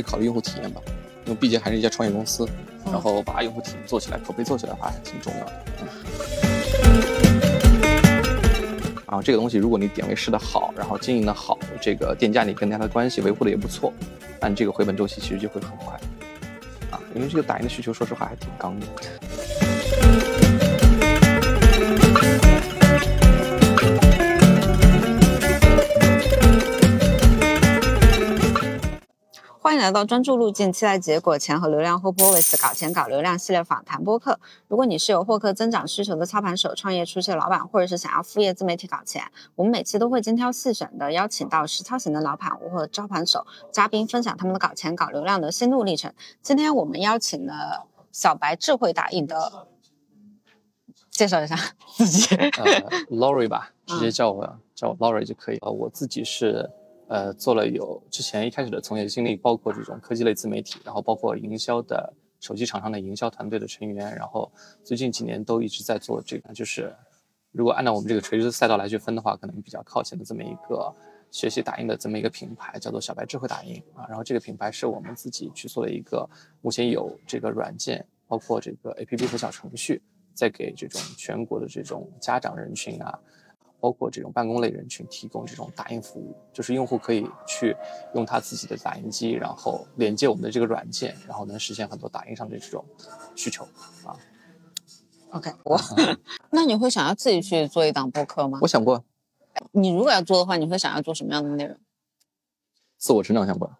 是考虑用户体验吧，因为毕竟还是一家创业公司，然后把用户体验做起来，口碑做起来的话还挺重要的。然后这个东西，如果你点位试的好，然后经营的好，这个店家你跟他的关系维护的也不错，那你这个回本周期其实就会很快。啊，因为这个打印的需求，说实话还挺刚的。欢迎来到专注路径，期待结果，钱和流量 Hope Always 搞钱搞流量系列访谈播客。如果你是有获客增长需求的操盘手、创业初期的老板，或者是想要副业自媒体搞钱，我们每期都会精挑细选的邀请到实操型的老板或者操盘手嘉宾，分享他们的搞钱搞流量的心路历程。今天我们邀请了小白智慧打印的，介绍一下自己。呃，Lori 吧，直接叫我、叫我 Lori 就可以了。我自己是。呃，做了有之前一开始的从业经历，包括这种科技类自媒体，然后包括营销的手机厂商的营销团队的成员，然后最近几年都一直在做这个，就是如果按照我们这个垂直赛道来去分的话，可能比较靠前的这么一个学习打印的这么一个品牌，叫做小白智慧打印啊。然后这个品牌是我们自己去做的一个，目前有这个软件，包括这个 APP 和小程序，在给这种全国的这种家长人群啊。包括这种办公类人群提供这种打印服务，就是用户可以去用他自己的打印机，然后连接我们的这个软件，然后能实现很多打印上的这种需求啊。OK，我 那你会想要自己去做一档播客吗？我想过。你如果要做的话，你会想要做什么样的内容？自我成长相关，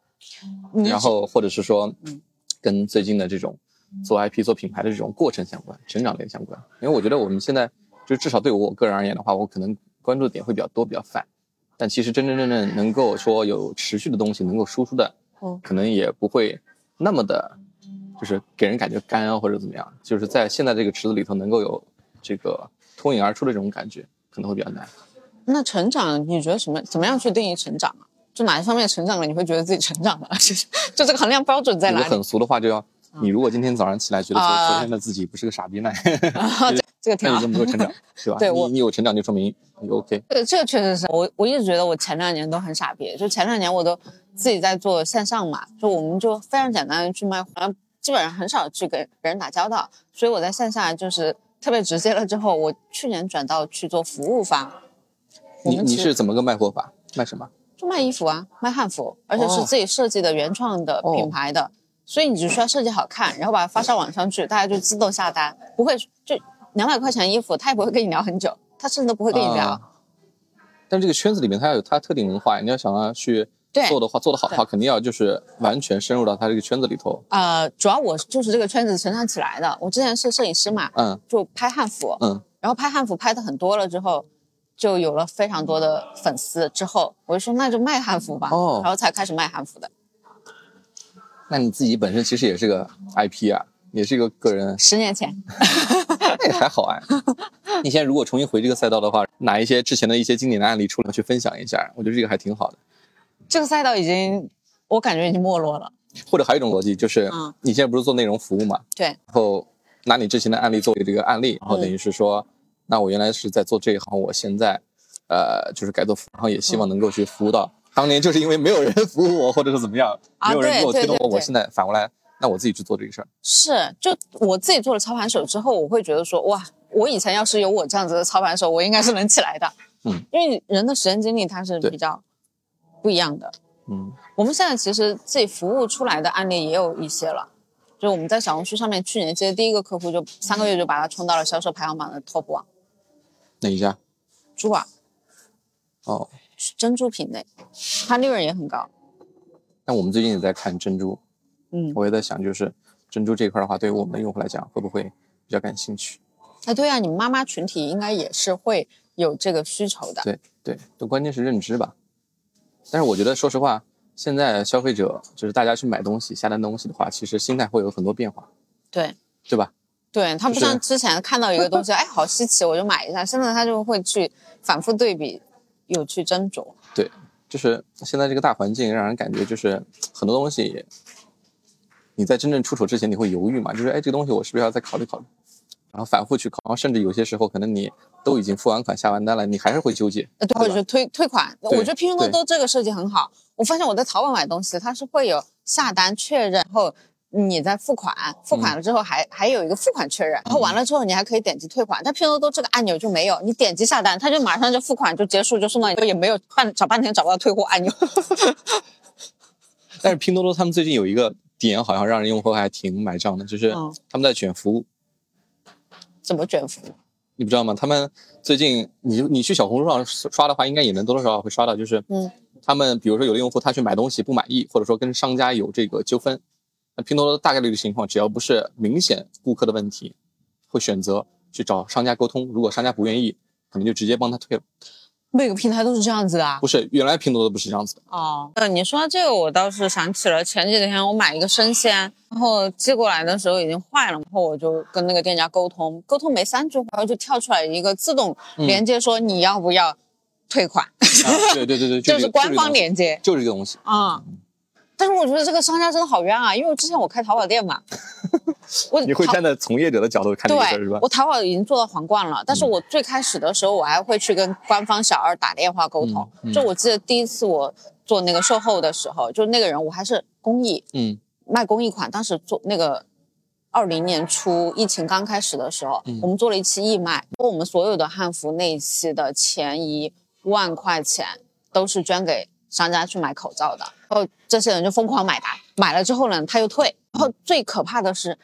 然后或者是说，跟最近的这种做 IP、做品牌的这种过程相关，成长类相关。因为我觉得我们现在就至少对我个人而言的话，我可能。关注的点会比较多，比较泛，但其实真真正正能够说有持续的东西能够输出的，哦，可能也不会那么的，就是给人感觉干啊或者怎么样，就是在现在这个池子里头能够有这个脱颖而出的这种感觉，可能会比较难。那成长，你觉得什么？怎么样去定义成长啊？就哪一方面成长了，你会觉得自己成长了？就就这个衡量标准在哪里？很俗的话，就要你如果今天早上起来觉得昨昨天的自己不是个傻逼呢？这个挺好，这么多成长，对吧？对你你有成长就说明你 OK。对，这个确实是我我一直觉得我前两年都很傻逼，就前两年我都自己在做线上嘛，就我们就非常简单的去卖，然后基本上很少去跟人打交道，所以我在线下就是特别直接了。之后我去年转到去做服务方。你你是怎么个卖货法？卖什么？就卖衣服啊，卖汉服，而且是自己设计的原创的品牌的，所以你只需要设计好看，然后把它发上网上去，大家就自动下单，不会就。两百块钱衣服，他也不会跟你聊很久，他甚至都不会跟你聊。但这个圈子里面，它要有它特定文化，你要想要去做的话，做得好的话，肯定要就是完全深入到他这个圈子里头。呃，主要我就是这个圈子成长起来的。我之前是摄影师嘛，嗯，就拍汉服，嗯，然后拍汉服拍的很多了之后，就有了非常多的粉丝。之后我就说那就卖汉服吧，哦，然后才开始卖汉服的。那你自己本身其实也是个 IP 啊。也是一个个人，十年前，那也还好哎。你现在如果重新回这个赛道的话，拿一些之前的一些经典的案例出来去分享一下，我觉得这个还挺好的。这个赛道已经，我感觉已经没落了。或者还有一种逻辑就是，你现在不是做内容服务嘛？对。然后拿你之前的案例作为这个案例，然后等于是说，那我原来是在做这一行，我现在，呃，就是改做服务，然后也希望能够去服务到当年就是因为没有人 服务我，或者是怎么样，没有人给我推动我，我现在反过来。那我自己去做这个事儿，是就我自己做了操盘手之后，我会觉得说，哇，我以前要是有我这样子的操盘手，我应该是能起来的。嗯，因为人的时间精力它是比较不一样的。嗯，我们现在其实自己服务出来的案例也有一些了，就我们在小红书上面去年接第一个客户，就三个月就把他冲到了销售排行榜的 top one。哪一家？珠宝。哦。珍珠品类，它利润也很高。但我们最近也在看珍珠。嗯，我也在想，就是珍珠这一块的话，对于我们的用户来讲，会不会比较感兴趣？哎，对呀，你们妈妈群体应该也是会有这个需求的。对对，都关键是认知吧。但是我觉得，说实话，现在消费者就是大家去买东西、下单东西的话，其实心态会有很多变化。对，对吧？对他不像之前看到一个东西，哎，好稀奇，我就买一下。现在他就会去反复对比，有去斟酌。对，就是现在这个大环境让人感觉就是很多东西。你在真正出手之前，你会犹豫嘛？就是哎，这个东西我是不是要再考虑考虑？然后反复去考，然后甚至有些时候可能你都已经付完款下完单了，你还是会纠结。呃，对，或者是退退款。我觉得拼多多这个设计很好。我发现我在淘宝买东西，它是会有下单确认，后你在付款，付款了之后还、还有一个付款确认，然后完了之后你还可以点击退款。但拼多多这个按钮就没有，你点击下单，它就马上就付款就结束就送到你，也没有半找半天找不到退货按钮。但是拼多多他们最近有一个点，好像让人用户还挺买账的，就是嗯他们在卷服务。怎么卷服务？你不知道吗？他们最近你你去小红书上刷的话，应该也能多多少少会刷到，就是嗯，他们比如说有的用户他去买东西不满意，或者说跟商家有这个纠纷，那拼多多大概率的情况，只要不是明显顾客的问题，会选择去找商家沟通。如果商家不愿意，可能就直接帮他退了。每个平台都是这样子的啊不。是，原来拼多多不是这样子的。哦，呃，你说这个，我倒是想起了前几天我买一个生鲜，然后寄过来的时候已经坏了，然后我就跟那个店家沟通，沟通没三句话，然后就跳出来一个自动连接说你要不要退款，啊、对对对对，就是官方连连接就是这个东西。啊。但是我觉得这个商家真的好冤啊，因为之前我开淘宝店嘛，我你会站在从业者的角度看这个事儿是吧对，？我淘宝已经做到皇冠了，但是我最开始的时候，我还会去跟官方小二打电话沟通。嗯嗯就我记得第一次我做那个售后的时候，就那个人我还是公益嗯卖公益款，当时做那个二零年初疫情刚开始的时候，嗯我们做了一期义卖，我们所有的汉服那一期的前一万块钱都是捐给商家去买口罩的，然后这些人就疯狂买单，买了之后呢，他又退，然后最可怕的是，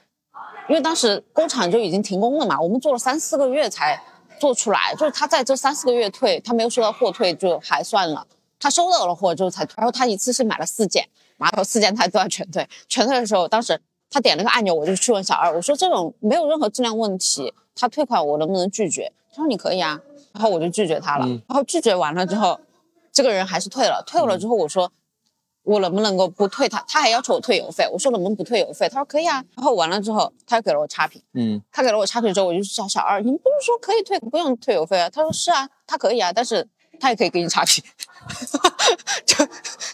因为当时工厂就已经停工了嘛，我们做了三四个月才做出来，就是他在这三四个月退，他没有收到货退就还算了，他收到了货之后才退，然后他一次性买了四件，然后四件他都要全退，全退的时候，当时他点了个按钮，我就去问小二，我说这种没有任何质量问题，他退款我能不能拒绝？他说你可以啊，然后我就拒绝他了，嗯然后拒绝完了之后，这个人还是退了，退了之后我说。我能不能够不退他？他还要求我退邮费，我说能不能不退邮费？他说可以啊。然后完了之后，他又给了我差评，嗯他给了我差评之后，我就去找小二，你们不是说可以退，不用退邮费啊？他说是啊，他可以啊，但是他也可以给你差评，就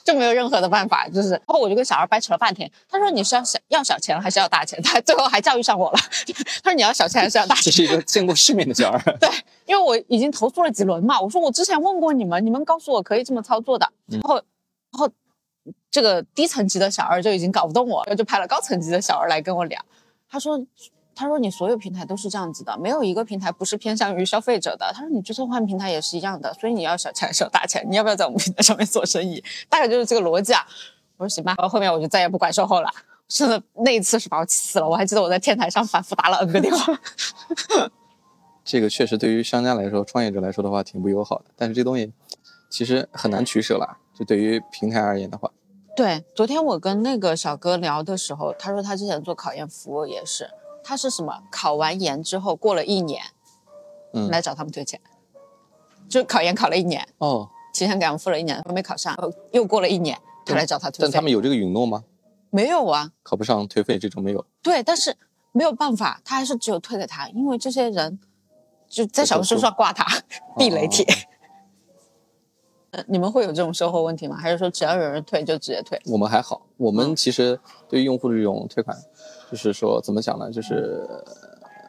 就没有任何的办法，就是。然后我就跟小二掰扯了半天，他说你是要小要小钱还是要大钱？他最后还教育上我了，他说你要小钱还是要大钱？这是一个见过世面的小二。对，因为我已经投诉了几轮嘛，我说我之前问过你们，你们告诉我可以这么操作的，然后然后这个低层级的小二就已经搞不动我，就派了高层级的小二来跟我聊，他说。他说：“你所有平台都是这样子的，没有一个平台不是偏向于消费者的。”他说：“你这次换平台也是一样的，所以你要小钱还是要大钱？你要不要在我们平台上面做生意？大概就是这个逻辑啊。”我说：“行吧。”然后后面我就再也不管售后了。真的那一次是把我气死了，我还记得我在天台上反复打了 N 个电话。这个确实对于商家来说、创业者来说的话挺不友好的，但是这东西其实很难取舍啦。就对于平台而言的话，对，昨天我跟那个小哥聊的时候，他说他之前做考研服务也是，他是什么考完研之后过了一年嗯，来找他们退钱，就考研考了一年，哦，提前给他们付了一年，没考上，又过了一年，他来找他退费。但他们有这个允诺吗？没有啊？考不上退费这种没有。对，但是没有办法，他还是只有退给他，因为这些人就在小红书上挂他避雷帖。呃你们会有这种售后问题吗？还是说只要有人退就直接退？我们还好，我嗯们其实对于用户的这种退款，就是说怎么讲呢？就是呃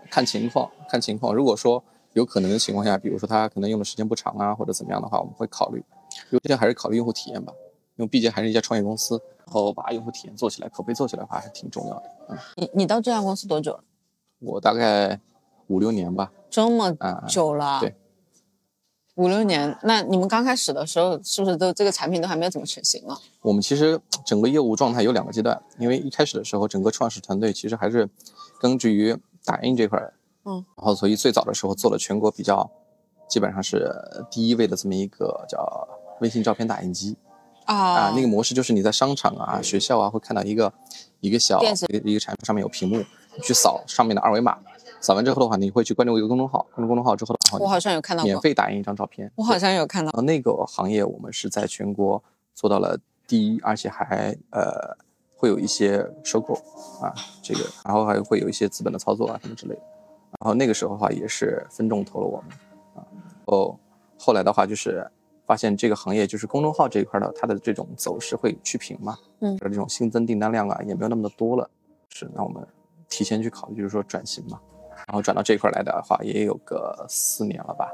看情况，看情况。如果说有可能的情况下，比如说他可能用的时间不长啊，或者怎么样的话，我们会考虑。优先还是考虑用户体验吧，因为毕竟还是一家创业公司，然后把用户体验做起来，口碑做起来的话还是挺重要的。嗯，你你到这家公司多久了？我大概五六年吧，这么啊、久了？对，五六年。那你们刚开始的时候，是不是都这个产品都还没有怎么成型啊？我们其实整个业务状态有两个阶段，因为一开始的时候，整个创始团队其实还是根据于打印这块，嗯，然后所以最早的时候做了全国比较，基本上是第一位的这么一个叫微信照片打印机啊啊，那个模式就是你在商场啊、学校啊会看到一个一个小一个一个产品上面有屏幕，你去扫上面的二维码，扫完之后的话，你会去关注一个公众号，关注公众号之后，的话我好像有看到，免费打印一张照片，我好像有看到那个行业我们是在全国做到了第一，而且还呃会有一些收购啊，这个，然后还会有一些资本的操作啊什么之类的。然后那个时候的话也是分众投了我们啊，哦，后来的话就是发现这个行业就是公众号这一块的它的这种走势会趋平嘛，嗯这种新增订单量啊也没有那么的多了，是那我们提前去考虑就是说转型嘛，然后转到这一块来的话，也有个四年了吧，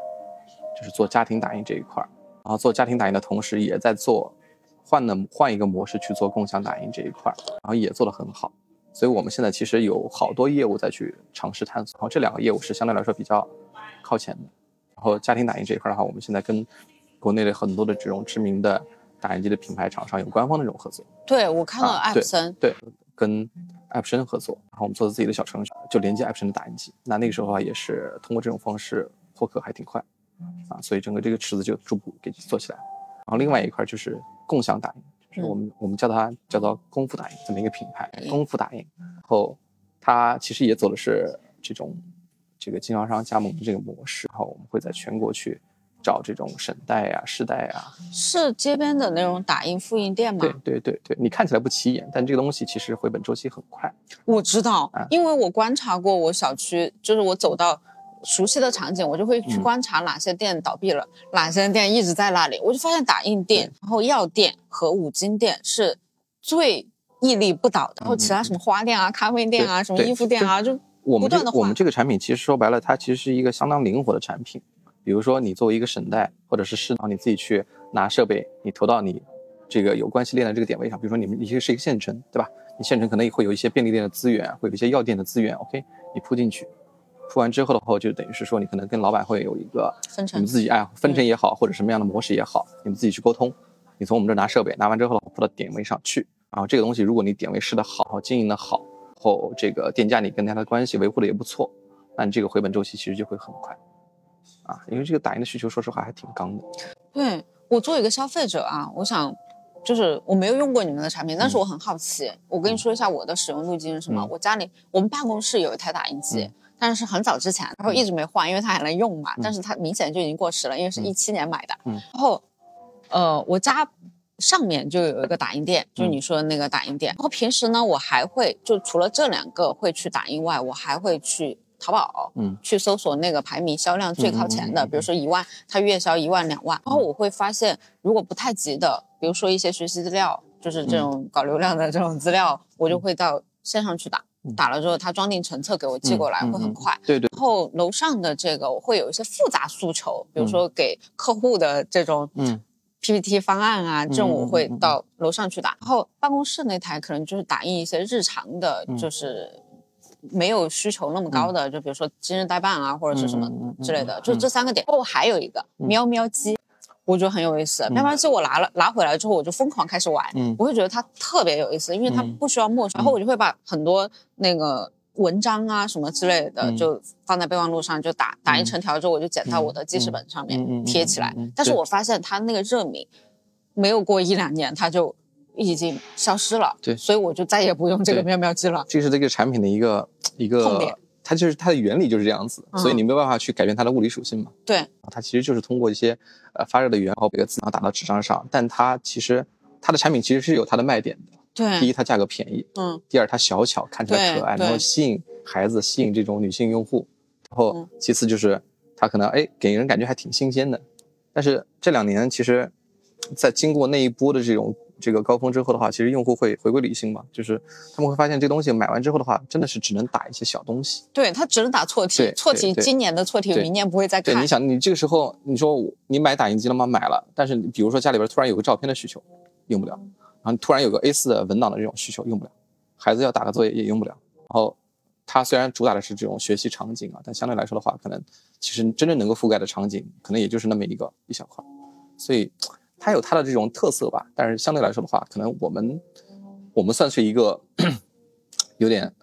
就是做家庭打印这一块儿。然后做家庭打印的同时，也在做换的换一个模式去做共享打印这一块儿，然后也做得很好。所以我们现在其实有好多业务在去尝试探索，然后这两个业务是相对来说比较靠前的。然后家庭打印这一块的话，我们现在跟国内的很多的这种知名的打印机的品牌厂商有官方的这种合作。对我看到啊艾普森，对，跟艾普森合作，然后我们做自己的小程序，就连接艾普森的打印机。那那个时候的话，也是通过这种方式获客还挺快，啊，所以整个这个池子就逐步给做起来。然后另外一块就是共享打印，就是我们、我们叫它叫做功夫打印这么一个品牌，功夫打印。然后它其实也走的是这种这个经销商加盟的这个模式，然后我们会在全国去找这种省代啊、市代啊，是街边的那种打印复印店吗？对对对对，你看起来不起眼，但这个东西其实回本周期很快。我知道啊，因为我观察过我小区，就是我走到熟悉的场景，我就会去嗯观察哪些店倒闭了，哪些店一直在那里。我就发现打印店、然后药店和五金店是最屹立不倒的，然后其他什么花店啊、咖啡店啊、什么衣服店啊，就我们这不断的换。我们这个产品其实说白了，它其实是一个相当灵活的产品。比如说，你作为一个省代或者是市导，你自己去拿设备，你投到你这个有关系链的这个点位上。比如说，你们你是一个县城，对吧？你县城可能也会有一些便利店的资源，会有一些药店的资源。OK，你铺进去，铺完之后的话，就等于是说，你可能跟老板会有一个分成你们自己哎分成也好，或者什么样的模式也好，你们自己去沟通。你从我们这儿拿设备，拿完之后铺到点位上去，然后这个东西如果你点位试的好，经营的好，后这个店家你跟他的关系维护的也不错，那你这个回本周期其实就会很快，啊，因为这个打印的需求说实话还挺刚的。对我作为一个消费者啊，我想就是我没有用过你们的产品，但是我很好奇。我跟你说一下我的使用路径是什么。嗯我家里我们办公室有一台打印机。嗯但是很早之前，然后一直没换，因为它还能用嘛。嗯但是它明显就已经过时了，因为是嗯一七年买的。嗯然后，呃，我家上面就有一个打印店，就是嗯你说的那个打印店。然后平时呢，我还会就除了这两个会去打印外，我还会去淘宝，嗯。去搜索那个排名销量最靠前的，比如说一万，它月销一万两万。然后我会发现，如果不太急的，比如说一些学习资料，就是这种搞流量的这种资料，我就会到线上去打。嗯。打了之后，他装订成册给我寄过来，嗯会很快。对对，然后楼上的这个我会有一些复杂诉求，比如说给客户的这种嗯。PPT 方案啊，这种我会到楼上去打。然后办公室那台可能就是打印一些日常的，嗯。就是没有需求那么高的，就比如说今日代办啊，或者是什么之类的，嗯就这三个点。哦，还有一个喵喵机。我觉得很有意思，喵喵机我拿了拿回来之后，我就疯狂开始玩，嗯。我会觉得它特别有意思，因为它嗯。不需要默书，然后我就会把很多那个文章啊什么之类的，嗯。就放在备忘录上，就打打一成条之后，我就剪到嗯我的记事本上面、贴起来。但是我发现它那个热敏没有过一两年，它就已经消失了。对所以我就再也不用这个对喵喵机了。这是这个产品的一个一 个痛点个，它就是它的原理就是这样子，嗯所以你没有办法去改变它的物理属性嘛。对，它其实就是通过一些呃发热的源，然后把这个字然后打到纸张上，但它其实它的产品其实是有它的卖点的。对第，一，它价格便宜；嗯，第二，它小巧，看起来可爱，然后吸引孩子，吸引这种女性用户。然后嗯其次就是它可能哎给人感觉还挺新鲜的。但是这两年其实，在经过那一波的这种这个高峰之后的话，其实用户会回归理性嘛，就是他们会发现这东西买完之后的话，真的是只能打一些小东西。对，它只能打错题，错题今年的错题，明年不会再对，看你。想，你这个时候你说你买打印机了吗？买了，但是你比如说家里边突然有个照片的需求，用不了，然后突然有个 A4 的文档的这种需求，用不了，孩子要打个作业也用不了。然后它虽然主打的是这种学习场景啊，但相对来说的话，可能其实真正能够覆盖的场景，可能也就是那么一个一小块儿，所以它有它的这种特色吧。但是相对来说的话，可能我们我们算是一个 有点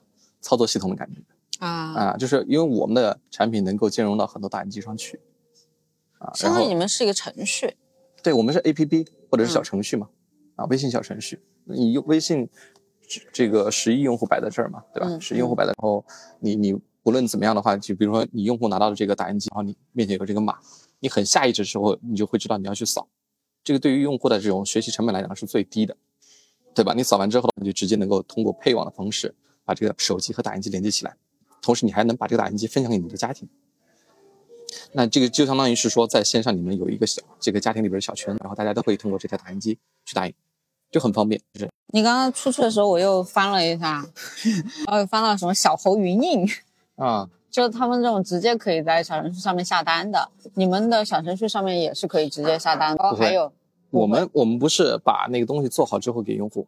操作系统的感觉。啊，啊，就是因为我们的产品能够兼容到很多打印机上去，啊，相当于你们是一个程序。对我们是 A P P 或者是小嗯程序嘛，啊，微信小程序，你用微信这这个十亿用户摆在这儿嘛，对吧？嗯十亿用户摆在，然后你你无论怎么样的话，就比如说你用户拿到了这个打印机，然后你面前有这个码，你很下意识的时候，你就会知道你要去扫，这个对于用户的这种学习成本来讲是最低的，对吧？你扫完之后，你就直接能够通过配网的方式把这个手机和打印机连接起来，同时你还能把这个打印机分享给你的家庭。那这个就相当于是说，在线上你们有一个小这个家庭里边的小圈，然后大家都可以通过这台打印机去打印，就很方便。就是你刚刚出去的时候，我又翻了一下，然后又翻到什么小猴云印，啊，就是他们这种直接可以在小程序上面下单的，你们的小程序上面也是可以直接下单的。不会还有我们我们不是把那个东西做好之后给用户，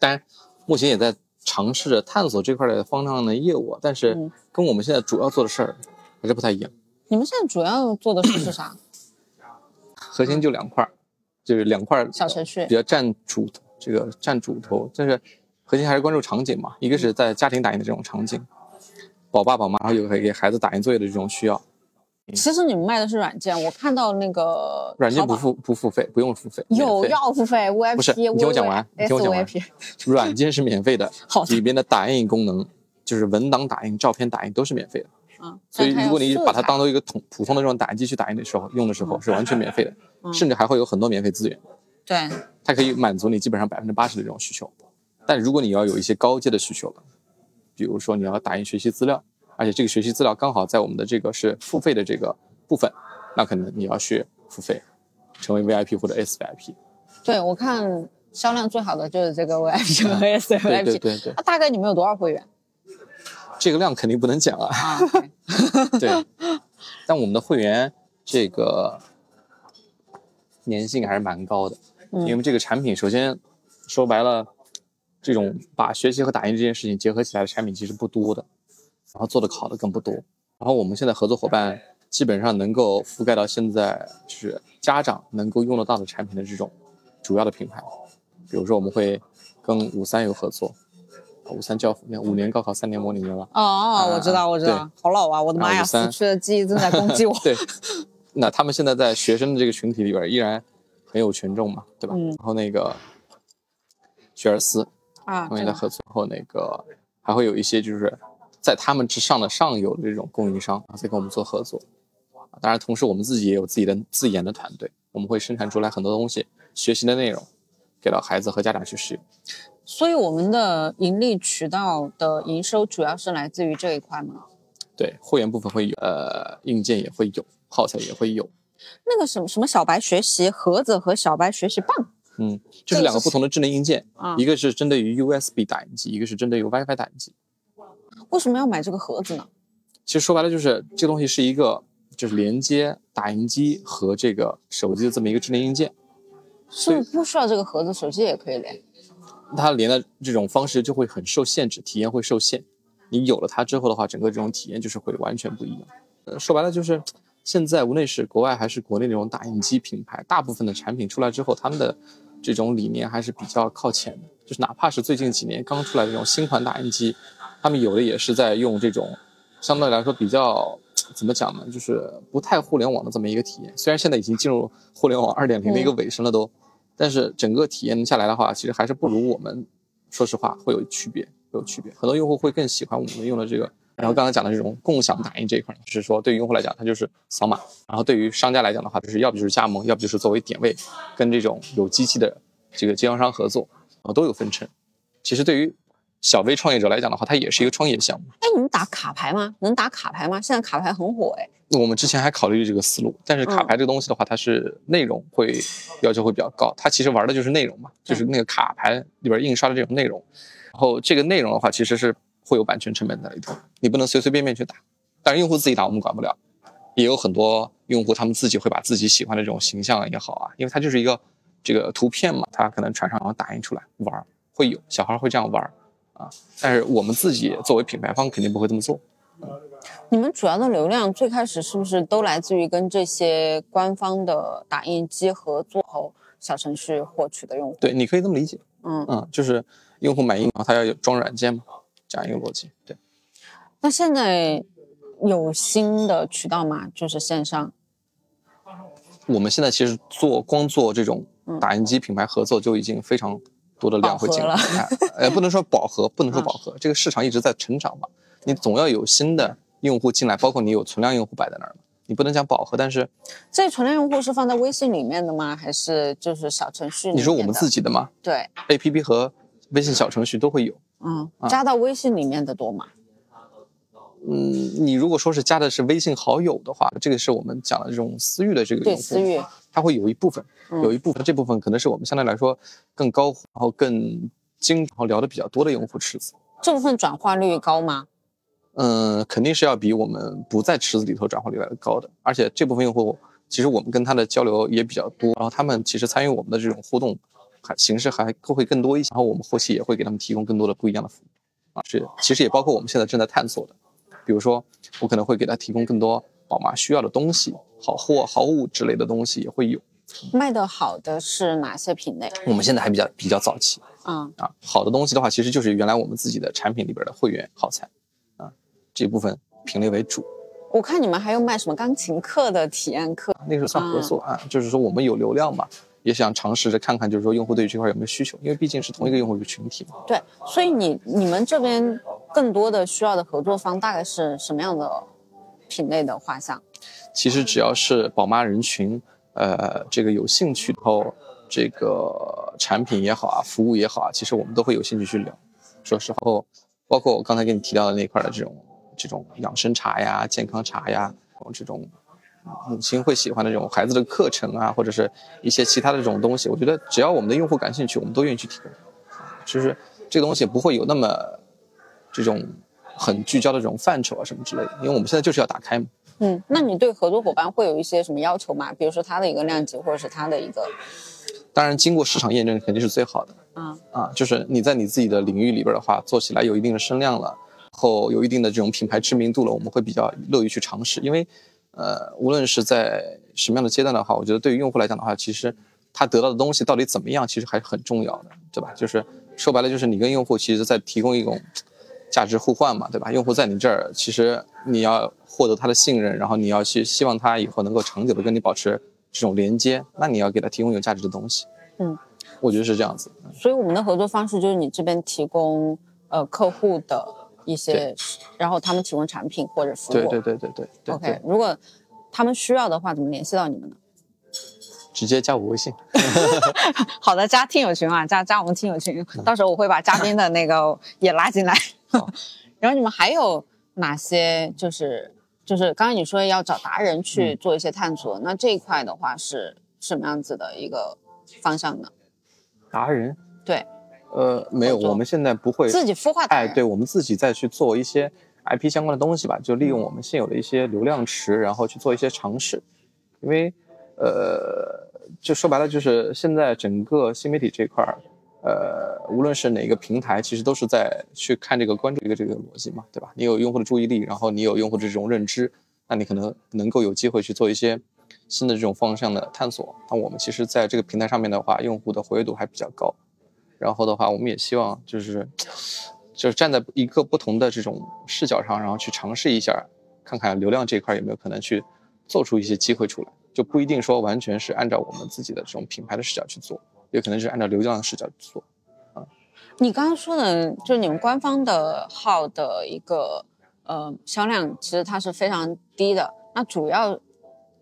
当然目前也在尝试着探索这块的方向的业务，但是嗯跟我们现在主要做的事儿还是不太一样。你们现在主要做的是是啥？核心就两块，就是两块小程序比较占主这个占主头，但是核心还是关注场景嘛，一个是在家庭打印的这种场景，宝爸宝妈有给孩子打印作业的这种需要，其实你们卖的是软件，我看到那个软件不付不付费，不用付费，有要付费，VIP 不是你听我讲完你听我讲完 软件是免费的 好，里边的打印功能就是文档打印、照片打印都是免费的。嗯，所以如果你把它当做一个统普通的这种打印机去打印的时候，用的时候是完全免费的，嗯甚至还会有很多免费资源，对，它可以满足你基本上百分之八十的这种需求。但如果你要有一些高阶的需求了，比如说你要打印学习资料，而且这个学习资料刚好在我们的这个是付费的这个部分，那可能你要去付费，成为 VIP 或者 SVIP。对我看销量最好的就是这个 VIP 和 SVIP，。对对对，那大概你们有多少会员这个量肯定不能讲啊。啊？对 对，但我们的会员这个粘性还是蛮高的，嗯因为这个产品首先说白了，这种把学习和打印这件事情结合起来的产品其实不多的，然后做的好的更不多。然后我们现在合作伙伴基本上能够覆盖到现在就是家长能够用得到的产品的这种主要的品牌，比如说我们会跟五三有合作，五三教辅那五年高考三年模拟营了。哦，我知道，我知道，好老啊！我的妈呀，啊53死去的记忆正在攻击我。对，那他们现在在学生的这个群体里边依然很有权重嘛，对吧？嗯然后那个学而思啊，他们也这个在合作，然后那个还会有一些就是在他们之上的上游的这种供应商啊，在跟我们做合作。当然，同时我们自己也有自己的自研的团队，我们会生产出来很多东西，学习的内容给到孩子和家长去使用。所以我们的盈利渠道的营收主要是来自于这一块吗？对，会员部分会有，呃，硬件也会有，耗材也会有，那个什么什么小白学习盒子和小白学习棒嗯，就是两个不同的智能硬件，啊，一个是针对于 USB 打印机，一个是针对于 WiFi 打印机。为什么要买这个盒子呢？其实说白了就是这个东西是一个就是连接打印机和这个手机的这么一个智能硬件，是不是不需要这个盒子，手机也可以连？它连的这种方式就会很受限制，体验会受限。你有了它之后的话，整个这种体验就是会完全不一样。呃，说白了就是现在无论是国外还是国内那种打印机品牌，大部分的产品出来之后，他们的这种理念还是比较靠前的。就是哪怕是最近几年刚出来的这种新款打印机，他们有的也是在用这种相对来说比较怎么讲呢，就是不太互联网的这么一个体验。虽然现在已经进入互联网二点零的一个尾声了都，但是整个体验下来的话，其实还是不如我们。说实话，会有区别，会有区别。很多用户会更喜欢我们用的这个。然后刚才讲的这种共享打印这一块，就是说对于用户来讲，它就是扫码；然后对于商家来讲的话，就是要不就是加盟，要不就是作为点位，跟这种有机器的这个经销商合作，啊，都有分成。其实对于小微创业者来讲的话，它也是一个创业项目。哎，你们打卡牌吗？能打卡牌吗？现在卡牌很火哎。我们之前还考虑这个思路，但是卡牌这个东西的话，它是内容会要求会比较高，它其实玩的就是内容嘛，就是那个卡牌里边印刷的这种内容。然后这个内容的话，其实是会有版权成本在里头，你不能随随便便去打。但是用户自己打我们管不了，也有很多用户他们自己会把自己喜欢的这种形象也好啊，因为它就是一个这个图片嘛，它可能传上然后打印出来玩儿，会有小孩会这样玩儿啊。但是我们自己作为品牌方肯定不会这么做。你们主要的流量最开始是不是都来自于跟这些官方的打印机合作后小程序获取的用户？对，你可以这么理解。嗯，嗯，就是用户买印，然后他要有装软件嘛，这样一个逻辑。对，那现在有新的渠道吗？就是线上？我们现在其实做光做这种打印机品牌合作就已经非常多的量会进来呃，不能说饱和，不能说饱和，这个市场一直在成长嘛，你总要有新的用户进来，包括你有存量用户摆在那儿嘛，你不能讲饱和，但是这存量用户是放在微信里面的吗？还是就是小程序？你说我们自己的吗对，，APP 和微信小程序都会有。嗯，啊加到微信里面的多吗？嗯，你如果说是加的是微信好友的话，这个是我们讲的这种私域的这个对，用户，私域。它会有一部分，嗯有一部分，这部分可能是我们相对来说更高，然后更精，然后聊的比较多的用户池子。这部分转化率高吗？嗯，肯定是要比我们不在池子里头转化率来的高的，而且这部分用户其实我们跟他的交流也比较多，然后他们其实参与我们的这种互动还形式还会更多一些，然后我们后期也会给他们提供更多的不一样的服务啊，是其实也包括我们现在正在探索的，比如说我可能会给他提供更多宝妈需要的东西，好货好物之类的东西也会有。卖的好的是哪些品类？我们现在还比较比较早期，嗯啊，好的东西的话，其实就是原来我们自己的产品里边的会员耗材，啊，这部分品类为主。我看你们还有卖什么钢琴课的体验课，那个算合作啊，就是说我们有流量嘛，也想尝试着看看，就是说用户对于这块有没有需求，因为毕竟是同一个用户群体嘛。对，所以你你们这边更多的需要的合作方大概是什么样的品类的画像？其实只要是宝妈人群。呃，这个有兴趣后，这个产品也好啊，服务也好啊，其实我们都会有兴趣去聊。说实话，包括我刚才给你提到的那块的这种这种养生茶呀、健康茶呀，这种母亲会喜欢的这种孩子的课程啊，或者是一些其他的这种东西，我觉得只要我们的用户感兴趣，我们都愿意去提供。其实这个东西不会有那么这种很聚焦的这种范畴啊什么之类的，因为我们现在就是要打开嘛。嗯，那你对合作伙伴会有一些什么要求吗？比如说他的一个量级，或者是他的一个，当然经过市场验证肯定是最好的。啊啊，就是你在你自己的领域里边的话，做起来有一定的声量了，后有一定的这种品牌知名度了，我们会比较乐于去尝试。因为，呃，无论是在什么样的阶段的话，我觉得对于用户来讲的话，其实他得到的东西到底怎么样，其实还是很重要的，对吧？就是说白了，就是你跟用户其实在提供一种价值互换嘛，对吧？用户在你这儿，其实你要。获得他的信任，然后你要去希望他以后能够长久的跟你保持这种连接，那你要给他提供有价值的东西。嗯，我觉得是这样子。所以我们的合作方式就是你这边提供呃客户的一些，然后他们提供产品或者服务。对对对对对。OK，如果他们需要的话，怎么联系到你们呢？直接加我微信。好的，加听友群啊，加加我们听友群，到时候我会把嘉宾的那个也拉进来。然后你们还有哪些就是？就是刚才你说要找达人去做一些探索，那这一块的话是什么样子的一个方向呢？达人？对，呃，没有，我们现在不会自己孵化。哎，对，我们自己再去做一些 IP 相关的东西吧，就利用我们现有的一些流量池，然后去做一些尝试。因为，呃，就说白了，就是现在整个新媒体这块儿。呃，无论是哪个平台，其实都是在去看这个关注一个这个逻辑嘛，对吧？你有用户的注意力，然后你有用户的这种认知，那你可能能够有机会去做一些新的这种方向的探索。那我们其实在这个平台上面的话，用户的活跃度还比较高。然后的话，我们也希望就是就是站在一个不同的这种视角上，然后去尝试一下，看看流量这块有没有可能去做出一些机会出来，就不一定说完全是按照我们自己的这种品牌的视角去做。也可能是按照流量的视角去做，啊，你刚刚说的，就是你们官方的号的一个呃销量，其实它是非常低的。那主要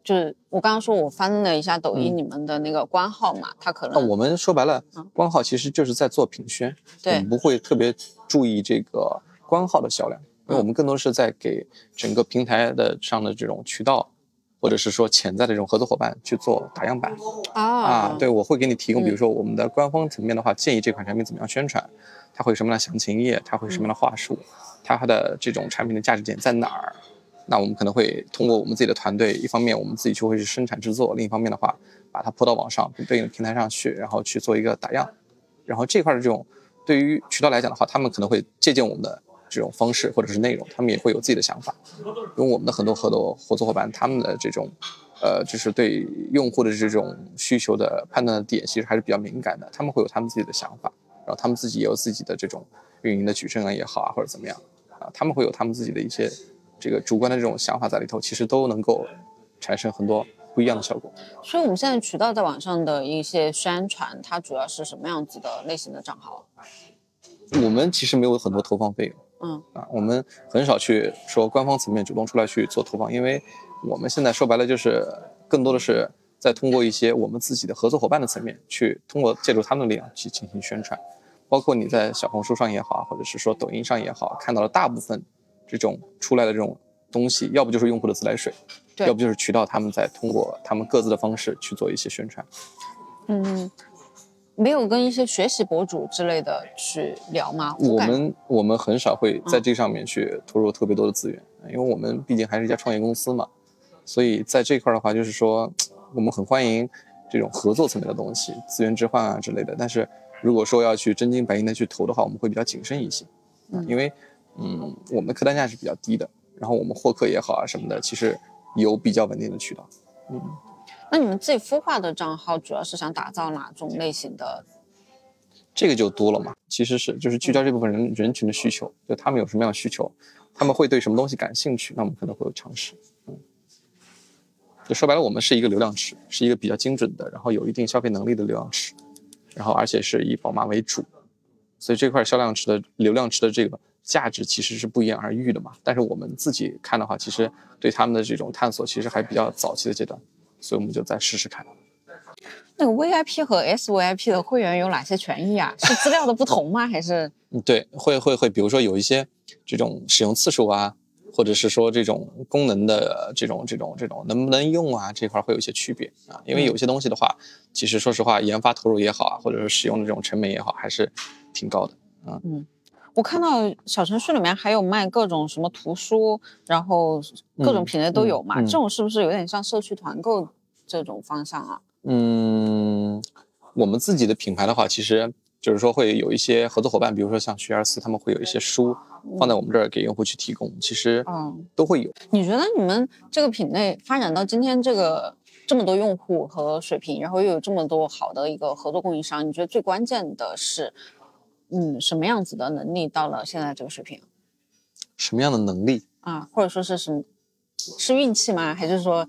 就是我刚刚说我翻了一下抖音，你们的那个官号嘛，它可能我们说白了，官号其实就是在做品宣，对，我们不会特别注意这个官号的销量，因为我们更多是在给整个平台的上的这种渠道。或者是说潜在的这种合作伙伴去做打样板啊，对我会给你提供，比如说我们的官方层面的话，建议这款产品怎么样宣传，它会什么样的详情页，它会什么样的话术，它的这种产品的价值点在哪儿？那我们可能会通过我们自己的团队，一方面我们自己就会去生产制作，另一方面的话，把它铺到网上对应的平台上去，然后去做一个打样。然后这块的这种对于渠道来讲的话，他们可能会借鉴我们的。这种方式或者是内容，他们也会有自己的想法。因为我们的很多合作合作伙伴，他们的这种，呃，就是对用户的这种需求的判断的点，其实还是比较敏感的。他们会有他们自己的想法，然后他们自己也有自己的这种运营的矩阵啊也好啊，或者怎么样啊，他们会有他们自己的一些这个主观的这种想法在里头，其实都能够产生很多不一样的效果。所以，我们现在渠道在网上的一些宣传，它主要是什么样子的类型的账号？我们其实没有很多投放费用。嗯啊，我们很少去说官方层面主动出来去做投放，因为我们现在说白了就是更多的是在通过一些我们自己的合作伙伴的层面去通过借助他们的力量去进行宣传，包括你在小红书上也好，或者是说抖音上也好，看到了大部分这种出来的这种东西，要不就是用户的自来水，要不就是渠道他们在通过他们各自的方式去做一些宣传。嗯，没有跟一些学习博主之类的去聊吗？我们我们很少会在这上面去投入特别多的资源，因为我们毕竟还是一家创业公司嘛，所以在这块儿的话，就是说我们很欢迎这种合作层面的东西，资源置换啊之类的。但是如果说要去真金白银的去投的话，我们会比较谨慎一些，嗯因为嗯，我们的客单价是比较低的，然后我们获客也好啊什么的，其实有比较稳定的渠道。嗯那你们自己孵化的账号主要是想打造哪种类型的？这个就多了嘛，其实是就是聚焦这部分人人群的需求，就他们有什么样的需求，他们会对什么东西感兴趣，那我们可能会有尝试。嗯，就说白了，我们是一个流量池，是一个比较精准的，然后有一定消费能力的流量池，然后而且是以宝妈为主，所以这块销量池的流量池的这个价值其实是不言而喻的嘛。但是我们自己看的话，其实对他们的这种探索其实还比较早期的阶段，所以我们就再试试看。那个 VIP 和 SVIP 的会员有哪些权益啊？是资料的不同吗？还是嗯，对，会会会，比如说有一些这种使用次数啊，或者是说这种功能的这种这种这种能不能用啊，这块会有一些区别啊。因为有些东西的话，其实说实话，研发投入也好啊，或者是使用的这种成本也好，还是挺高的啊。我看到小程序里面还有卖各种什么图书，然后各种嗯品类都有嘛？嗯嗯这种是不是有点像社区团购这种方向啊？嗯，我们自己的品牌的话，其实就是说会有一些合作伙伴，比如说像学而思，他们会有一些书放在我们这儿给用户去提供，其实嗯，都会有。你觉得你们这个品类发展到今天这个这么多用户和水平，然后又有这么多好的一个合作供应商，你觉得最关键的是，嗯，什么样子的能力到了现在这个水平什么样的能力？啊？或者说是什么？是运气吗？还是说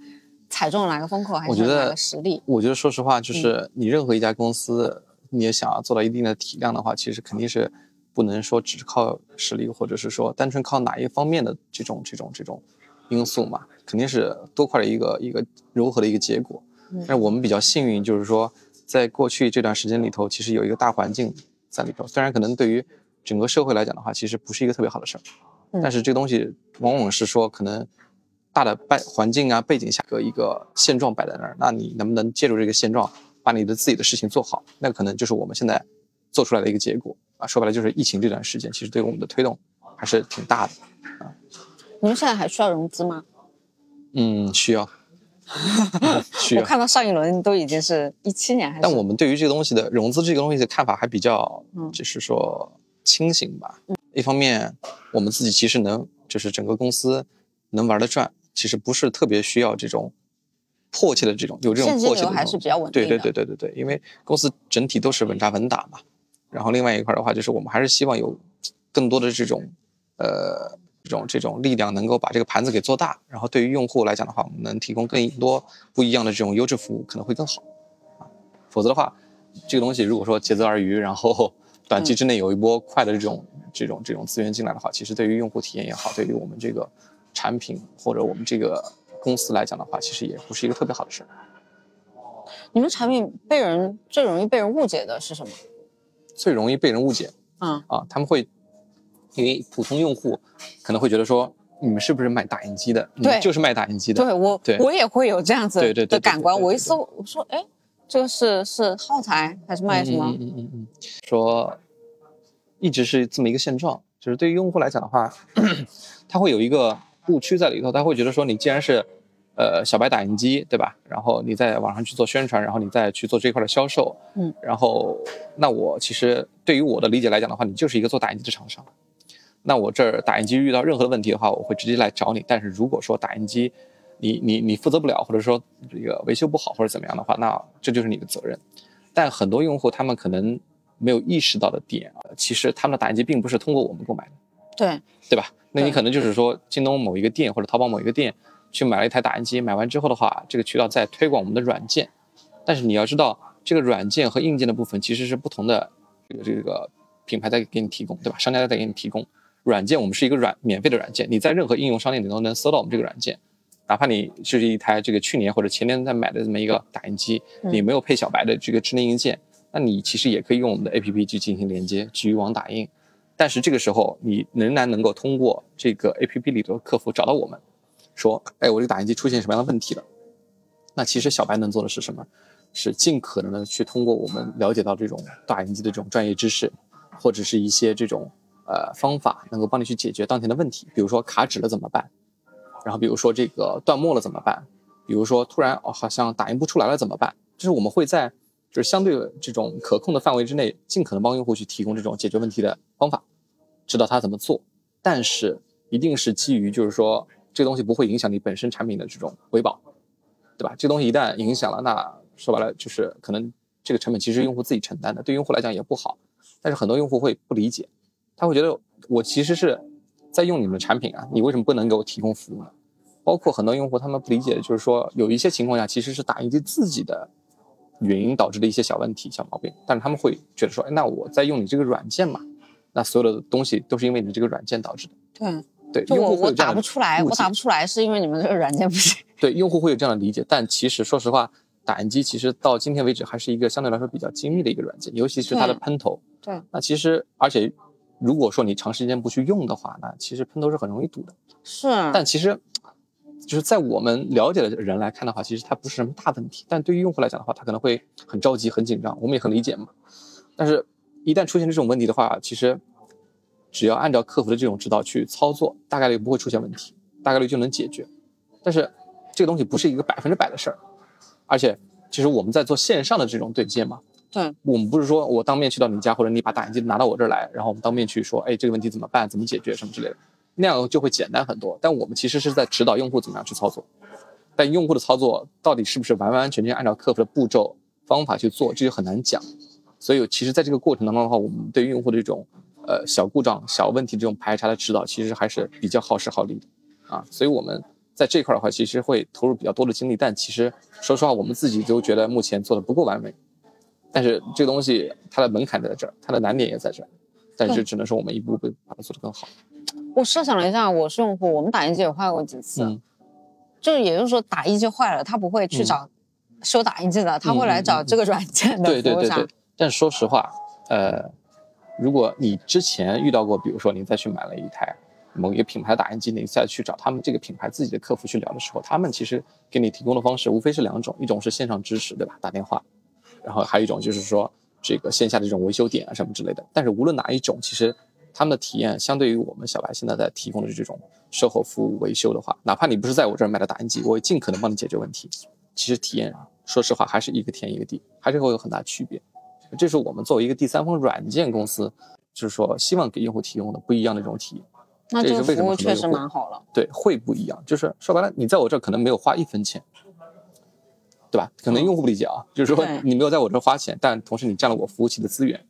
踩中了哪个风口？还是我觉得哪个实力？我觉得说实话，就是你任何一家公司，你也想要做到一定的体量的话，其实肯定是不能说只靠实力，或者是说单纯靠哪一方面的这种这种这种因素嘛，肯定是多块的一个一个柔和的一个结果。嗯但是我们比较幸运，就是说在过去这段时间里头，其实有一个大环境在里头，虽然可能对于整个社会来讲的话，其实不是一个特别好的事儿，嗯但是这个东西往往是说可能大的背环境啊背景下个一个现状摆在那儿，那你能不能借助这个现状，把你的自己的事情做好，那可能就是我们现在做出来的一个结果啊。说白了就是疫情这段时间，其实对我们的推动还是挺大的。你们现在还需要融资吗？嗯，需要。我看到上一轮都已经是一七年还是？但我们对于这个东西的融资这个东西的看法还比较嗯，就是说清醒吧。一方面，我们自己其实能，就是整个公司能玩得转，其实不是特别需要这种迫切的这种有这种迫切的还是比较稳定对。对对对对对，因为公司整体都是稳扎稳打嘛。然后另外一块的话，就是我们还是希望有更多的这种呃这种这种力量，能够把这个盘子给做大。然后对于用户来讲的话，我们能提供更多不一样的这种优质服务，可能会更好啊。否则的话，这个东西如果说竭泽而渔，然后 短期之内有一波快的这种、这种这种资源进来的话，其实对于用户体验也好，对于我们这个产品或者我们这个公司来讲的话，其实也不是一个特别好的事儿。你们产品被人最容易被人误解的是什么？最容易被人误解嗯啊，他们会因为普通用户可能会觉得说，你们是不是卖打印机的？你们对就是卖打印机的。对我对我也会有这样子的感官。我一搜，我说，哎，这个是是耗材还是卖什么？嗯嗯嗯嗯，说一直是这么一个现状，就是对于用户来讲的话，他会有一个误区在里头，他会觉得说你既然是呃小白打印机，对吧？然后你在网上去做宣传，然后你再去做这块的销售，嗯，然后那我其实对于我的理解来讲的话，你就是一个做打印机的厂商。那我这儿打印机遇到任何的问题的话，我会直接来找你。但是如果说打印机你你你负责不了，或者说这个维修不好或者怎么样的话，那这就是你的责任。但很多用户他们可能没有意识到的点啊，其实他们的打印机并不是通过我们购买的，对，对吧？那你可能就是说京东某一个店或者淘宝某一个店去买了一台打印机，买完之后的话，这个渠道在推广我们的软件，但是你要知道，这个软件和硬件的部分其实是不同的，这个这个品牌在给你提供，对吧？商家在给你提供软件，我们是一个软免费的软件，你在任何应用商店里都能搜到我们这个软件。哪怕你就是一台这个去年或者前年在买的这么一个打印机，嗯你没有配小白的这个智能硬件，那你其实也可以用我们的 APP 去进行连接，基于网打印。但是这个时候，你仍然能够通过这个 APP 里头的客服找到我们，说，哎，我这个打印机出现什么样的问题了？那其实小白能做的是什么？是尽可能的去通过我们了解到这种打印机的这种专业知识，或者是一些这种呃方法，能够帮你去解决当前的问题。比如说卡纸了怎么办？然后比如说这个断墨了怎么办？比如说突然哦好像打印不出来了怎么办？就是我们会在就是相对这种可控的范围之内，尽可能帮用户去提供这种解决问题的方法，知道他怎么做。但是一定是基于就是说这个东西不会影响你本身产品的这种维保，对吧？这东西一旦影响了，那说白了就是可能这个成本其实用户自己承担的，对用户来讲也不好。但是很多用户会不理解，他会觉得我其实是在用你们的产品啊，你为什么不能给我提供服务呢？包括很多用户他们不理解，就是说有一些情况下其实是打印机自己的原因导致的一些小问题、小毛病，但是他们会觉得说，哎，那我在用你这个软件嘛，那所有的东西都是因为你这个软件导致的。对，对，就我我用户会打不出来，我打不出来是因为你们这个软件不行。对，用户会有这样的理解，但其实说实话，打印机其实到今天为止还是一个相对来说比较精密的一个软件，尤其是它的喷头。对，那其实而且如果说你长时间不去用的话，那其实喷头是很容易堵的。是，但其实就是在我们了解的人来看的话，其实它不是什么大问题，但对于用户来讲的话，他可能会很着急、很紧张，我们也很理解嘛。但是，一旦出现这种问题的话，其实只要按照客服的这种指导去操作，大概率不会出现问题，大概率就能解决。但是这个东西不是一个百分之百的事儿，而且其实我们在做线上的这种对接嘛，对，我们不是说我当面去到你家，或者你把打印机拿到我这儿来，然后我们当面去说，哎，这个问题怎么办，怎么解决什么之类的，那样就会简单很多。但我们其实是在指导用户怎么样去操作，但用户的操作到底是不是完完全全按照客服的步骤方法去做，这就很难讲。所以其实在这个过程当中的话，我们对用户的这种呃小故障、小问题这种排查的指导，其实还是比较耗时耗力的啊。所以我们在这块的话，其实会投入比较多的精力，但其实说实话，我们自己都觉得目前做的不够完美。但是这个东西它的门槛在这儿，它的难点也在这儿，但是只能说我们一步步把它做得更好。我设想了一下，我是用户，我们打印机也坏过几次，嗯就是也就是说打印机坏了，他不会去嗯找修打印机的，他会来找这个软件的对对服务商对对。。但说实话，呃，如果你之前遇到过，比如说你再去买了一台某一个品牌打印机，你再去找他们这个品牌自己的客服去聊的时候，他们其实给你提供的方式无非是两种，一种是线上支持，对吧？打电话，然后还有一种就是说这个线下的这种维修点啊什么之类的。但是无论哪一种，其实他们的体验相对于我们小白现在在提供的这种售后服务维修的话，哪怕你不是在我这儿买的打印机，我也尽可能帮你解决问题。其实体验，说实话还是一个天一个地，还是会有很大区别。这是我们作为一个第三方软件公司，就是说希望给用户提供的不一样的这种体验。那这个为什服务确实蛮好了。对，会不一样。就是说白了，你在我这儿可能没有花一分钱，对吧？可能用户不理解啊，就是说你没有在我这儿花钱，但同时你占了我服务器的资源，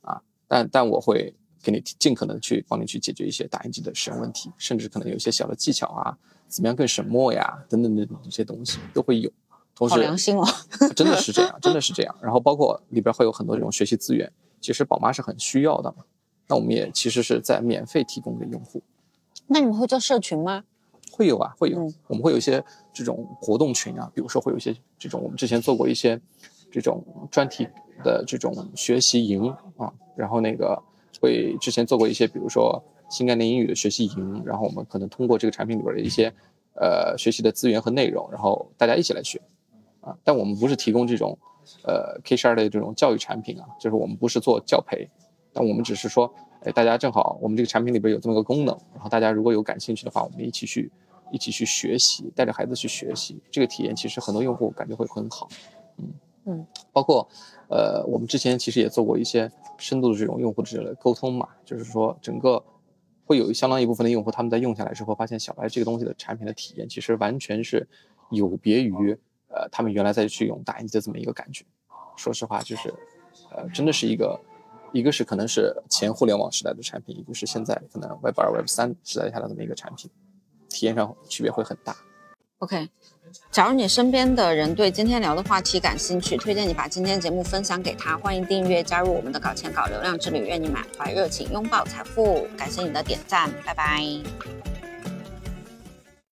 啊，但但我会给你尽可能去帮你去解决一些打印机的使用问题，甚至可能有一些小的技巧啊，怎么样更省墨呀，等等等等这些东西都会有。同时，好良心哦！真的是这样，真的是这样。然后包括里边会有很多这种学习资源，其实宝妈是很需要的嘛。那我们也其实是在免费提供给用户。那你们会做社群吗？会有啊，会有，嗯我们会有一些这种活动群啊，比如说会有一些这种，我们之前做过一些这种专题的这种学习营啊，然后那个会之前做过一些，比如说新概念英语的学习营，然后我们可能通过这个产品里边的一些呃学习的资源和内容，然后大家一起来学啊，但我们不是提供这种呃 K 十二的这种教育产品啊，就是我们不是做教培，但我们只是说，哎，大家正好我们这个产品里边有这么个功能，然后大家如果有感兴趣的话，我们一起去一起去学习，带着孩子去学习，这个体验其实很多用户感觉会很好，嗯嗯，包括呃我们之前其实也做过一些深度的这种用户的这个沟通嘛，就是说整个会有相当一部分的用户他们在用下来之后，发现小白这个东西的产品的体验其实完全是有别于呃他们原来再去用打印机的这么一个感觉，说实话就是呃真的是一个。一个是可能是前互联网时代的产品，一个是现在可能 Web 二、Web 三时代下的这么一个产品，体验上区别会很大。OK，假如你身边的人对今天聊的话题感兴趣，推荐你把今天节目分享给他。欢迎订阅加入我们的搞钱搞流量之旅，愿你满怀热情拥抱财富。感谢你的点赞，拜拜。